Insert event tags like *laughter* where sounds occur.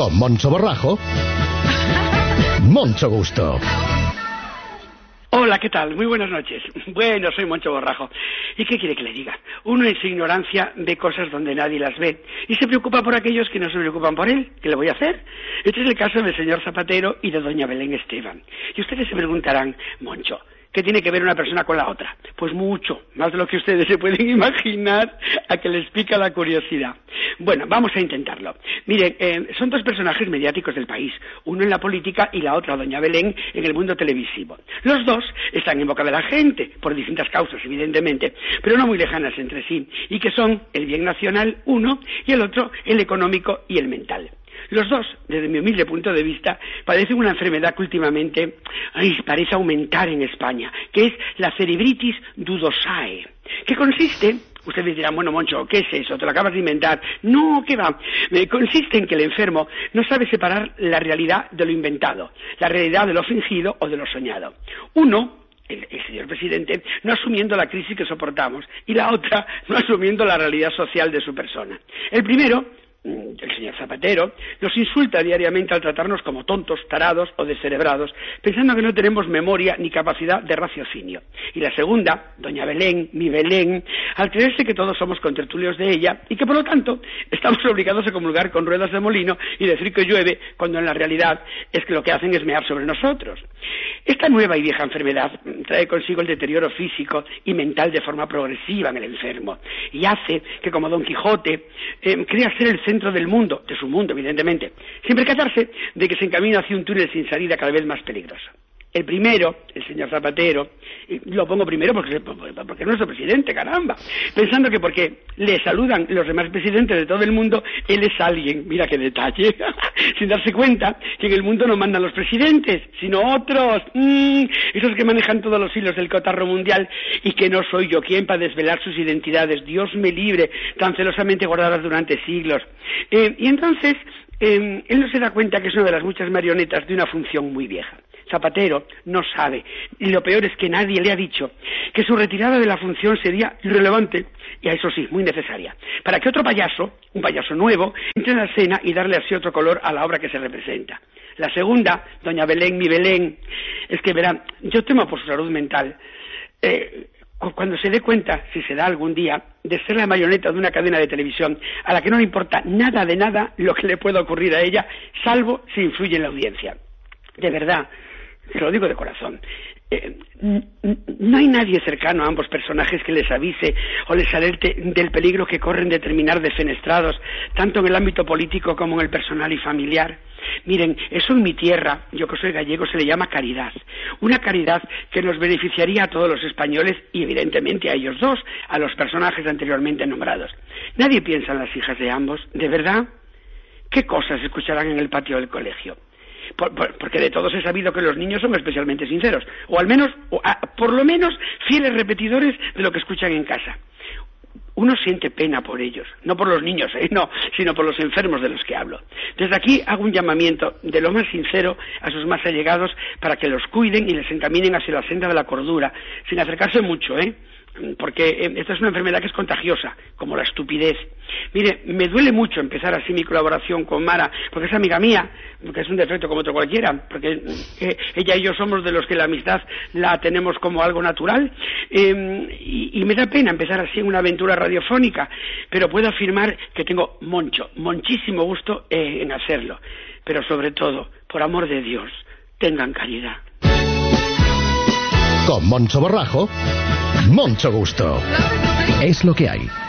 Con Moncho Borrajo. Moncho Gusto. Hola, ¿qué tal? Muy buenas noches. *laughs* Bueno, soy Moncho Borrajo. ¿Y qué quiere que le diga? Uno en su ignorancia ve cosas donde nadie las ve y se preocupa por aquellos que no se preocupan por él. ¿Qué le voy a hacer? Este es el caso del señor Zapatero y de doña Belén Esteban. Y ustedes se preguntarán, Moncho, ¿Qué tiene que ver una persona con la otra? Pues mucho, más de lo que ustedes se pueden *laughs* imaginar a que les pica la curiosidad. Bueno, vamos a intentarlo. Miren, eh, son dos personajes mediáticos del país, uno en la política y la otra, doña Belén, en el mundo televisivo. Los dos están en boca de la gente, por distintas causas, evidentemente, pero no muy lejanas entre sí, y que son el bien nacional uno y el otro el económico y el mental. Los dos, desde mi humilde punto de vista, padecen una enfermedad que últimamente parece aumentar en España, que es la cerebritis dudosae, que consiste Ustedes dirán, bueno, Moncho, ¿qué es eso? ¿Te lo acabas de inventar? No, ¿qué va? Eh, consiste en que el enfermo no sabe separar la realidad de lo inventado, la realidad de lo fingido o de lo soñado. Uno el, señor presidente, no asumiendo la crisis que soportamos, y la otra, no asumiendo la realidad social de su persona. El primero el señor Zapatero, nos insulta diariamente al tratarnos como tontos, tarados o descerebrados, pensando que no tenemos memoria ni capacidad de raciocinio. Y la segunda, doña Belén, mi Belén, al creerse que todos somos contertulios de ella y que por lo tanto *laughs* estamos obligados a comulgar con ruedas de molino y decir que llueve cuando en la realidad es que lo que hacen es mear sobre nosotros. Esta nueva y vieja enfermedad trae consigo el deterioro físico y mental de forma progresiva en el enfermo y hace que como Don Quijote eh, crea ser el centro del mundo, de su mundo evidentemente, sin percatarse de que se encamina hacia un túnel sin salida cada vez más peligroso. El primero, el señor Zapatero, lo pongo primero porque, porque es nuestro presidente, caramba, pensando que porque le saludan los demás presidentes de todo el mundo, él es alguien, mira qué detalle, *laughs* sin darse cuenta que en el mundo no mandan los presidentes, sino otros, mm, esos que manejan todos los hilos del cotarro mundial y que no soy yo quien para desvelar sus identidades, Dios me libre, tan celosamente guardadas durante siglos. Eh, y entonces, eh, él no se da cuenta que es una de las muchas marionetas de una función muy vieja. Zapatero no sabe, y lo peor es que nadie le ha dicho que su retirada de la función sería irrelevante, y a eso sí, muy necesaria, para que otro payaso, un payaso nuevo, entre en la escena y darle así otro color a la obra que se representa. La segunda, doña Belén, mi Belén, es que verán, yo temo por su salud mental. Eh, cuando se dé cuenta, si se da algún día, de ser la marioneta de una cadena de televisión a la que no le importa nada de nada lo que le pueda ocurrir a ella, salvo si influye en la audiencia. De verdad, se lo digo de corazón. Eh, no hay nadie cercano a ambos personajes que les avise o les alerte del peligro que corren de terminar defenestrados, tanto en el ámbito político como en el personal y familiar. Miren, eso en mi tierra, yo que soy gallego, se le llama caridad. Una caridad que nos beneficiaría a todos los españoles y evidentemente a ellos dos, a los personajes anteriormente nombrados. Nadie piensa en las hijas de ambos, ¿de verdad? ¿Qué cosas escucharán en el patio del colegio? Porque de todos he sabido que los niños son especialmente sinceros, o al menos, por lo menos, fieles repetidores de lo que escuchan en casa. Uno siente pena por ellos, no por los niños, ¿eh? no, sino por los enfermos de los que hablo. Desde aquí hago un llamamiento de lo más sincero a sus más allegados para que los cuiden y les encaminen hacia la senda de la cordura, sin acercarse mucho, ¿eh? Porque eh, esta es una enfermedad que es contagiosa, como la estupidez. Mire, me duele mucho empezar así mi colaboración con Mara, porque es amiga mía, porque es un defecto como otro cualquiera, porque eh, ella y yo somos de los que la amistad la tenemos como algo natural, em, y, me da pena empezar así una aventura radiofónica, pero puedo afirmar que tengo mucho, muchísimo gusto eh, en hacerlo, pero sobre todo, por amor de Dios, tengan caridad. Con Moncho Borrajo, Moncho Gusto. Es lo que hay.